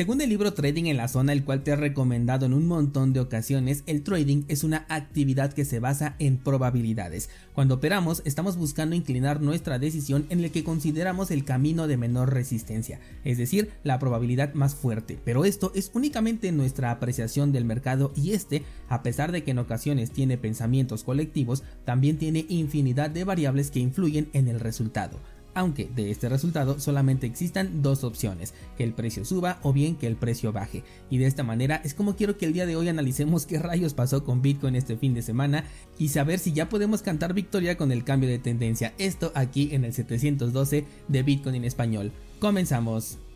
Según el libro Trading en la zona, el cual te he recomendado en un montón de ocasiones, el trading es una actividad que se basa en probabilidades. Cuando operamos, estamos buscando inclinar nuestra decisión en el que consideramos el camino de menor resistencia, es decir, la probabilidad más fuerte. Pero esto es únicamente nuestra apreciación del mercado y este, a pesar de que en ocasiones tiene pensamientos colectivos, también tiene infinidad de variables que influyen en el resultado aunque de este resultado solamente existan dos opciones, que el precio suba o bien que el precio baje. Y de esta manera es como quiero que el día de hoy analicemos qué rayos pasó con Bitcoin este fin de semana y saber si ya podemos cantar victoria con el cambio de tendencia. Esto aquí en el 712 de Bitcoin en español. Comenzamos.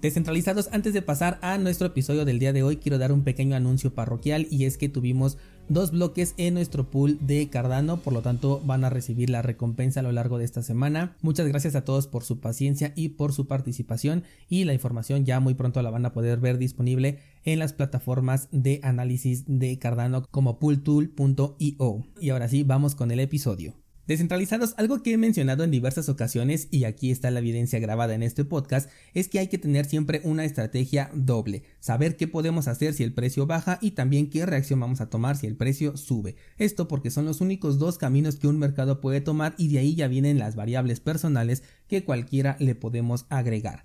Descentralizados, antes de pasar a nuestro episodio del día de hoy, quiero dar un pequeño anuncio parroquial y es que tuvimos dos bloques en nuestro pool de Cardano, por lo tanto van a recibir la recompensa a lo largo de esta semana. Muchas gracias a todos por su paciencia y por su participación y la información ya muy pronto la van a poder ver disponible en las plataformas de análisis de Cardano como pooltool.io. Y ahora sí, vamos con el episodio. Descentralizados, algo que he mencionado en diversas ocasiones y aquí está la evidencia grabada en este podcast, es que hay que tener siempre una estrategia doble, saber qué podemos hacer si el precio baja y también qué reacción vamos a tomar si el precio sube. Esto porque son los únicos dos caminos que un mercado puede tomar y de ahí ya vienen las variables personales que cualquiera le podemos agregar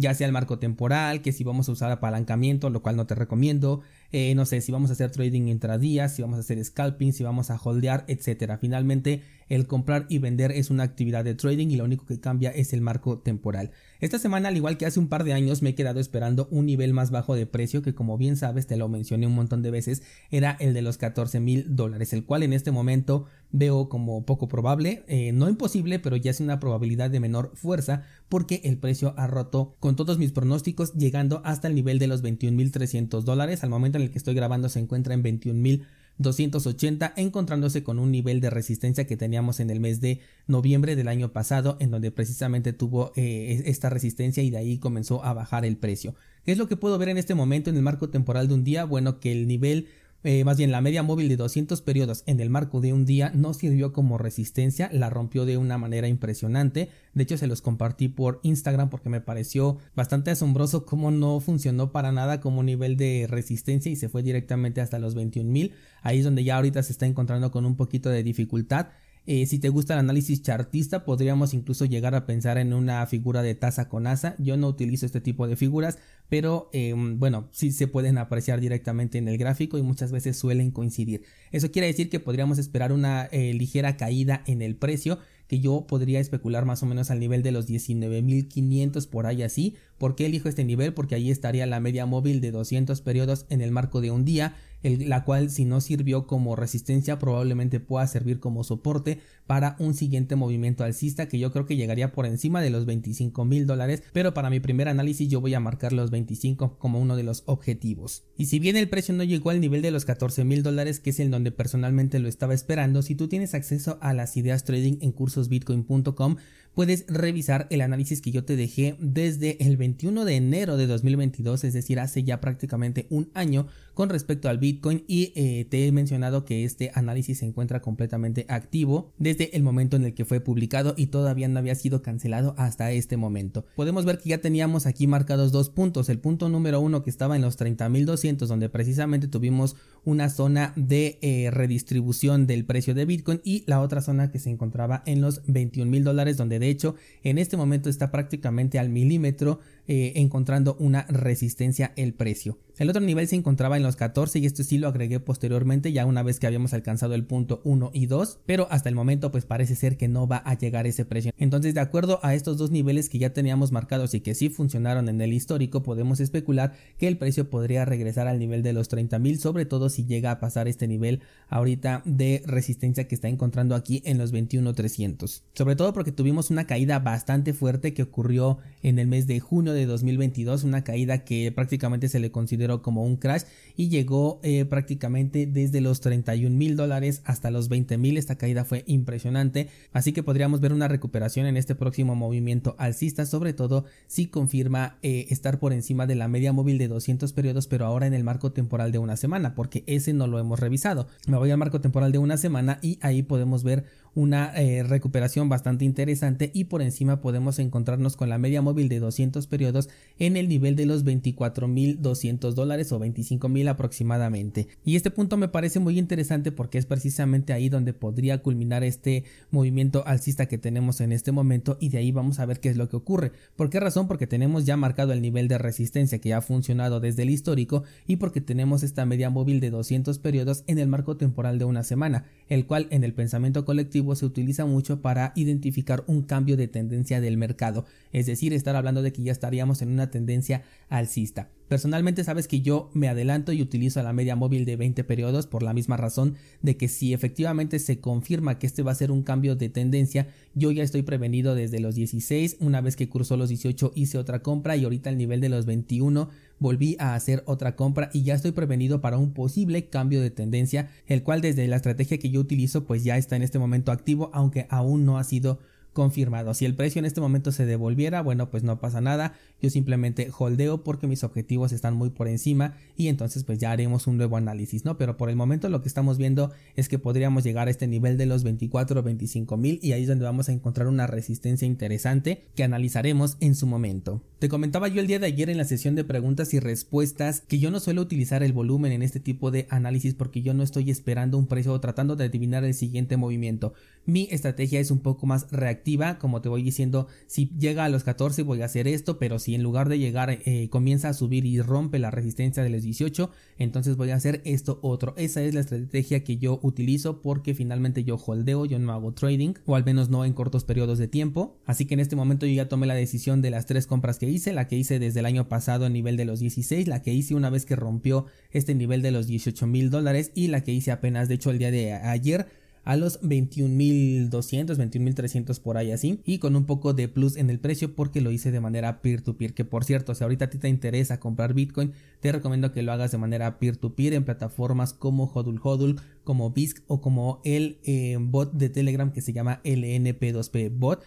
ya sea el marco temporal, que si vamos a usar apalancamiento, lo cual no te recomiendo, eh, no sé, si vamos a hacer trading intradías, si vamos a hacer scalping, si vamos a holdear, etcétera. Finalmente, el comprar y vender es una actividad de trading y lo único que cambia es el marco temporal. Esta semana, al igual que hace un par de años, me he quedado esperando un nivel más bajo de precio que como bien sabes, te lo mencioné un montón de veces, era el de los 14 mil dólares, el cual en este momento veo como poco probable, eh, no imposible, pero ya es una probabilidad de menor fuerza porque el precio ha roto con todos mis pronósticos llegando hasta el nivel de los 21.300 dólares. Al momento el que estoy grabando se encuentra en 21.280 encontrándose con un nivel de resistencia que teníamos en el mes de noviembre del año pasado en donde precisamente tuvo eh, esta resistencia y de ahí comenzó a bajar el precio. ¿Qué es lo que puedo ver en este momento en el marco temporal de un día? Bueno, que el nivel eh, más bien la media móvil de 200 periodos en el marco de un día no sirvió como resistencia, la rompió de una manera impresionante. De hecho, se los compartí por Instagram porque me pareció bastante asombroso cómo no funcionó para nada como nivel de resistencia y se fue directamente hasta los 21.000. Ahí es donde ya ahorita se está encontrando con un poquito de dificultad. Eh, si te gusta el análisis chartista, podríamos incluso llegar a pensar en una figura de taza con asa. Yo no utilizo este tipo de figuras, pero em, bueno, sí se pueden apreciar directamente en el gráfico y muchas veces suelen coincidir. Eso quiere decir que podríamos esperar una eh, ligera caída en el precio que yo podría especular más o menos al nivel de los 19.500 por ahí así. ¿Por qué elijo este nivel? Porque ahí estaría la media móvil de 200 periodos en el marco de un día, la cual si no sirvió como resistencia probablemente pueda servir como soporte para un siguiente movimiento alcista que yo creo que llegaría por encima de los 25 mil dólares, pero para mi primer análisis yo voy a marcar los 25 como uno de los objetivos. Y si bien el precio no llegó al nivel de los 14 mil dólares, que es el donde personalmente lo estaba esperando, si tú tienes acceso a las ideas trading en cursosbitcoin.com, puedes revisar el análisis que yo te dejé desde el 21 de enero de 2022, es decir, hace ya prácticamente un año con respecto al Bitcoin y eh, te he mencionado que este análisis se encuentra completamente activo desde el momento en el que fue publicado y todavía no había sido cancelado hasta este momento. Podemos ver que ya teníamos aquí marcados dos puntos, el punto número uno que estaba en los 30.200 donde precisamente tuvimos una zona de eh, redistribución del precio de Bitcoin y la otra zona que se encontraba en los 21 mil dólares donde de hecho en este momento está prácticamente al milímetro eh, encontrando una resistencia el precio. El otro nivel se encontraba en los 14 y esto sí lo agregué posteriormente ya una vez que habíamos alcanzado el punto 1 y 2, pero hasta el momento pues parece ser que no va a llegar ese precio. Entonces de acuerdo a estos dos niveles que ya teníamos marcados y que sí funcionaron en el histórico, podemos especular que el precio podría regresar al nivel de los 30 mil, sobre todo si llega a pasar este nivel ahorita de resistencia que está encontrando aquí en los 21.300. Sobre todo porque tuvimos una caída bastante fuerte que ocurrió en el mes de junio de 2022, una caída que prácticamente se le consideró como un crash y llegó eh, prácticamente desde los 31 mil dólares hasta los 20 mil. Esta caída fue impresionante, así que podríamos ver una recuperación en este próximo movimiento alcista, sobre todo si confirma eh, estar por encima de la media móvil de 200 periodos, pero ahora en el marco temporal de una semana, porque ese no lo hemos revisado. Me voy al marco temporal de una semana y ahí podemos ver una eh, recuperación bastante interesante y por encima podemos encontrarnos con la media móvil de 200 periodos en el nivel de los 24.200 dólares o 25.000 aproximadamente. Y este punto me parece muy interesante porque es precisamente ahí donde podría culminar este movimiento alcista que tenemos en este momento y de ahí vamos a ver qué es lo que ocurre. ¿Por qué razón? Porque tenemos ya marcado el nivel de resistencia que ha funcionado desde el histórico y porque tenemos esta media móvil de 200 periodos en el marco temporal de una semana, el cual en el pensamiento colectivo se utiliza mucho para identificar un cambio de tendencia del mercado, es decir, estar hablando de que ya estaríamos en una tendencia alcista. Personalmente sabes que yo me adelanto y utilizo la media móvil de 20 periodos por la misma razón de que si efectivamente se confirma que este va a ser un cambio de tendencia, yo ya estoy prevenido desde los 16, una vez que cruzó los 18 hice otra compra y ahorita al nivel de los 21 volví a hacer otra compra y ya estoy prevenido para un posible cambio de tendencia, el cual desde la estrategia que yo utilizo pues ya está en este momento activo, aunque aún no ha sido confirmado. Si el precio en este momento se devolviera, bueno, pues no pasa nada. Yo simplemente holdeo porque mis objetivos están muy por encima y entonces pues ya haremos un nuevo análisis, ¿no? Pero por el momento lo que estamos viendo es que podríamos llegar a este nivel de los 24 o 25 mil y ahí es donde vamos a encontrar una resistencia interesante que analizaremos en su momento. Te comentaba yo el día de ayer en la sesión de preguntas y respuestas que yo no suelo utilizar el volumen en este tipo de análisis porque yo no estoy esperando un precio o tratando de adivinar el siguiente movimiento. Mi estrategia es un poco más reactiva, como te voy diciendo, si llega a los 14 voy a hacer esto, pero si en lugar de llegar eh, comienza a subir y rompe la resistencia de los 18, entonces voy a hacer esto otro. Esa es la estrategia que yo utilizo porque finalmente yo holdeo, yo no hago trading, o al menos no en cortos periodos de tiempo. Así que en este momento yo ya tomé la decisión de las tres compras que hice, la que hice desde el año pasado a nivel de los 16, la que hice una vez que rompió este nivel de los 18 mil dólares y la que hice apenas de hecho el día de ayer a los 21.200, 21.300 por ahí así y con un poco de plus en el precio porque lo hice de manera peer to peer que por cierto si ahorita a ti te interesa comprar bitcoin te recomiendo que lo hagas de manera peer to peer en plataformas como Hodul Hodul como BISC o como el eh, bot de Telegram que se llama LNP2P bot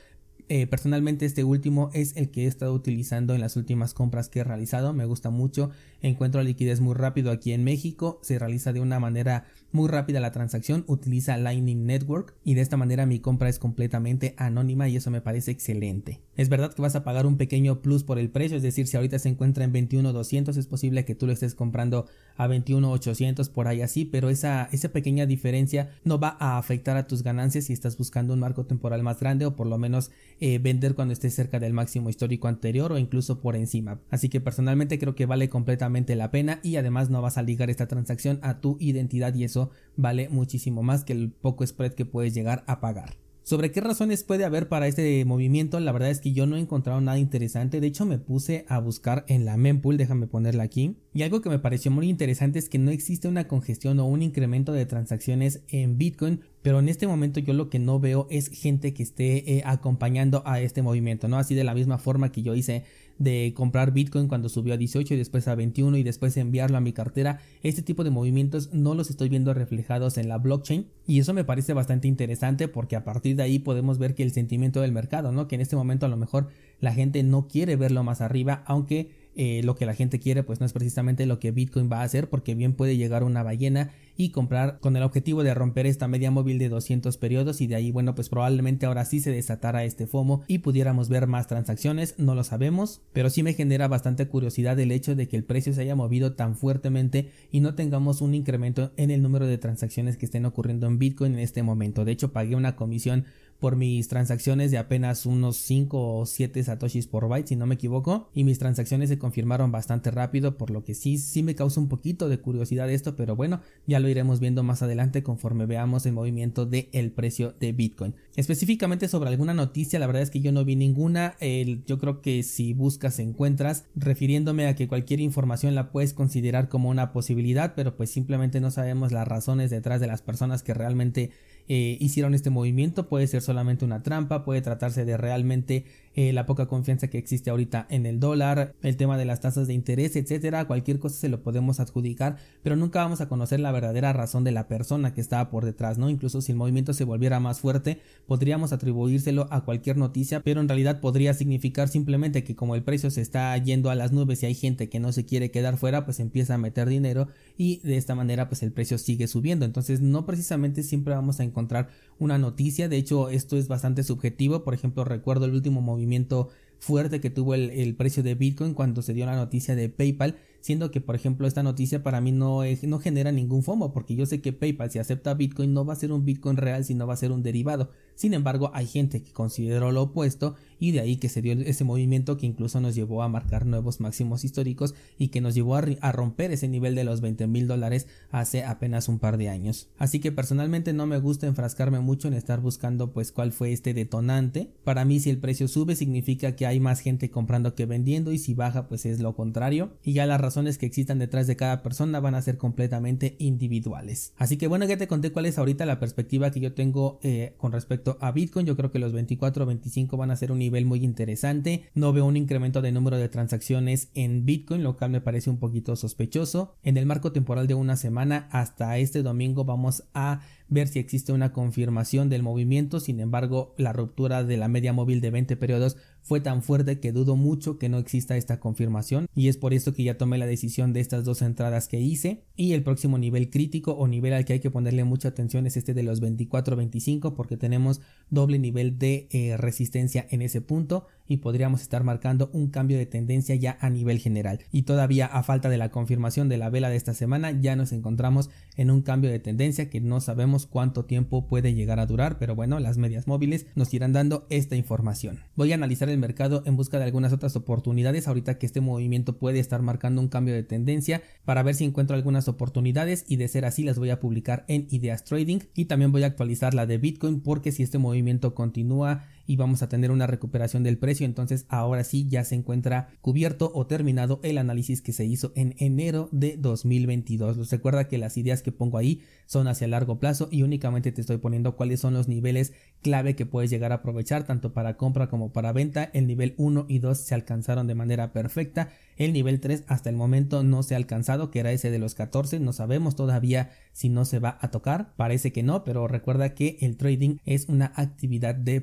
eh, personalmente este último es el que he estado utilizando en las últimas compras que he realizado, me gusta mucho, encuentro liquidez muy rápido aquí en México, se realiza de una manera muy rápida la transacción, utiliza Lightning Network y de esta manera mi compra es completamente anónima y eso me parece excelente. Es verdad que vas a pagar un pequeño plus por el precio, es decir, si ahorita se encuentra en 21.200 es posible que tú lo estés comprando a 21.800 por ahí así, pero esa, esa pequeña diferencia no va a afectar a tus ganancias si estás buscando un marco temporal más grande o por lo menos eh, vender cuando estés cerca del máximo histórico anterior o incluso por encima. Así que personalmente creo que vale completamente la pena y además no vas a ligar esta transacción a tu identidad y eso vale muchísimo más que el poco spread que puedes llegar a pagar. Sobre qué razones puede haber para este movimiento, la verdad es que yo no he encontrado nada interesante, de hecho me puse a buscar en la mempool, déjame ponerla aquí, y algo que me pareció muy interesante es que no existe una congestión o un incremento de transacciones en Bitcoin pero en este momento yo lo que no veo es gente que esté eh, acompañando a este movimiento, ¿no? Así de la misma forma que yo hice de comprar Bitcoin cuando subió a 18 y después a 21 y después enviarlo a mi cartera, este tipo de movimientos no los estoy viendo reflejados en la blockchain y eso me parece bastante interesante porque a partir de ahí podemos ver que el sentimiento del mercado, ¿no? Que en este momento a lo mejor la gente no quiere verlo más arriba, aunque eh, lo que la gente quiere pues no es precisamente lo que Bitcoin va a hacer porque bien puede llegar una ballena y comprar con el objetivo de romper esta media móvil de 200 periodos y de ahí bueno pues probablemente ahora sí se desatara este FOMO y pudiéramos ver más transacciones, no lo sabemos, pero sí me genera bastante curiosidad el hecho de que el precio se haya movido tan fuertemente y no tengamos un incremento en el número de transacciones que estén ocurriendo en Bitcoin en este momento. De hecho pagué una comisión por mis transacciones de apenas unos 5 o 7 satoshis por byte si no me equivoco y mis transacciones se confirmaron bastante rápido por lo que sí sí me causa un poquito de curiosidad esto pero bueno ya lo iremos viendo más adelante conforme veamos el movimiento del el precio de Bitcoin. Específicamente sobre alguna noticia la verdad es que yo no vi ninguna yo creo que si buscas encuentras refiriéndome a que cualquier información la puedes considerar como una posibilidad pero pues simplemente no sabemos las razones detrás de las personas que realmente eh, hicieron este movimiento, puede ser solamente una trampa, puede tratarse de realmente eh, la poca confianza que existe ahorita en el dólar, el tema de las tasas de interés, etcétera, cualquier cosa se lo podemos adjudicar, pero nunca vamos a conocer la verdadera razón de la persona que estaba por detrás, ¿no? Incluso si el movimiento se volviera más fuerte, podríamos atribuírselo a cualquier noticia, pero en realidad podría significar simplemente que como el precio se está yendo a las nubes y hay gente que no se quiere quedar fuera, pues empieza a meter dinero y de esta manera pues el precio sigue subiendo, entonces no precisamente siempre vamos a encontrar una noticia. De hecho, esto es bastante subjetivo. Por ejemplo, recuerdo el último movimiento fuerte que tuvo el, precio de Bitcoin cuando se dio la noticia de PayPal, siendo que por ejemplo esta noticia para mí no, no genera ningún FOMO porque yo sé que PayPal si acepta Bitcoin no va a ser un Bitcoin real sino va a ser un derivado. Sin embargo hay gente que consideró lo opuesto y de ahí que se dio ese movimiento que incluso nos llevó a marcar nuevos máximos históricos y que nos llevó a, a romper ese nivel de los 20 mil dólares hace apenas un par de años. Así que personalmente no me gusta enfrascarme mucho en estar buscando pues cuál fue este detonante. Para mí si el precio sube significa que hay más gente comprando que vendiendo y si baja pues es lo contrario y ya las razones que existan detrás de cada persona van a ser completamente individuales. Así que bueno ya te conté cuál es ahorita la perspectiva que yo tengo eh, con respecto a Bitcoin. Yo creo que los 24 o 25 van a ser un nivel muy interesante. No veo un incremento de número de transacciones en Bitcoin, lo cual me parece un poquito sospechoso. En el marco temporal de una semana hasta este domingo vamos a ver si existe una confirmación del movimiento. Sin embargo, la ruptura de la media móvil de 20 periodos fue tan fuerte que dudo mucho que no exista esta confirmación y es por esto que ya tomé la decisión de estas dos entradas que hice y el próximo nivel crítico o nivel al que hay que ponerle mucha atención es este de los 24-25 porque tenemos doble nivel de eh, resistencia en ese punto y podríamos estar marcando un cambio de tendencia ya a nivel general. Y todavía a falta de la confirmación de la vela de esta semana ya nos encontramos en un cambio de tendencia que no sabemos cuánto tiempo puede llegar a durar, pero bueno, las medias móviles nos irán dando esta información. Voy a analizar el mercado en busca de algunas otras oportunidades. Ahorita que este movimiento puede estar marcando un cambio de tendencia para ver si encuentro algunas oportunidades y de ser así las voy a publicar en Ideas Trading. Y también voy a actualizar la de Bitcoin porque si este movimiento continúa y vamos a tener una recuperación del precio. Entonces ahora sí ya se encuentra cubierto o terminado el análisis que se hizo en enero de 2022. recuerda que las ideas que pongo ahí son hacia largo plazo y únicamente te estoy poniendo cuáles son los niveles clave que puedes llegar a aprovechar tanto para compra como para venta. El nivel 1 y 2 se alcanzaron de manera perfecta. El nivel 3 hasta el momento no se ha alcanzado, que era ese de los 14. No sabemos todavía si no se va a tocar. Parece que no, pero recuerda que el trading es una actividad de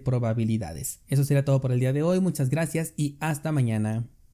Eso será todo por el día de hoy. Muchas gracias y hasta mañana.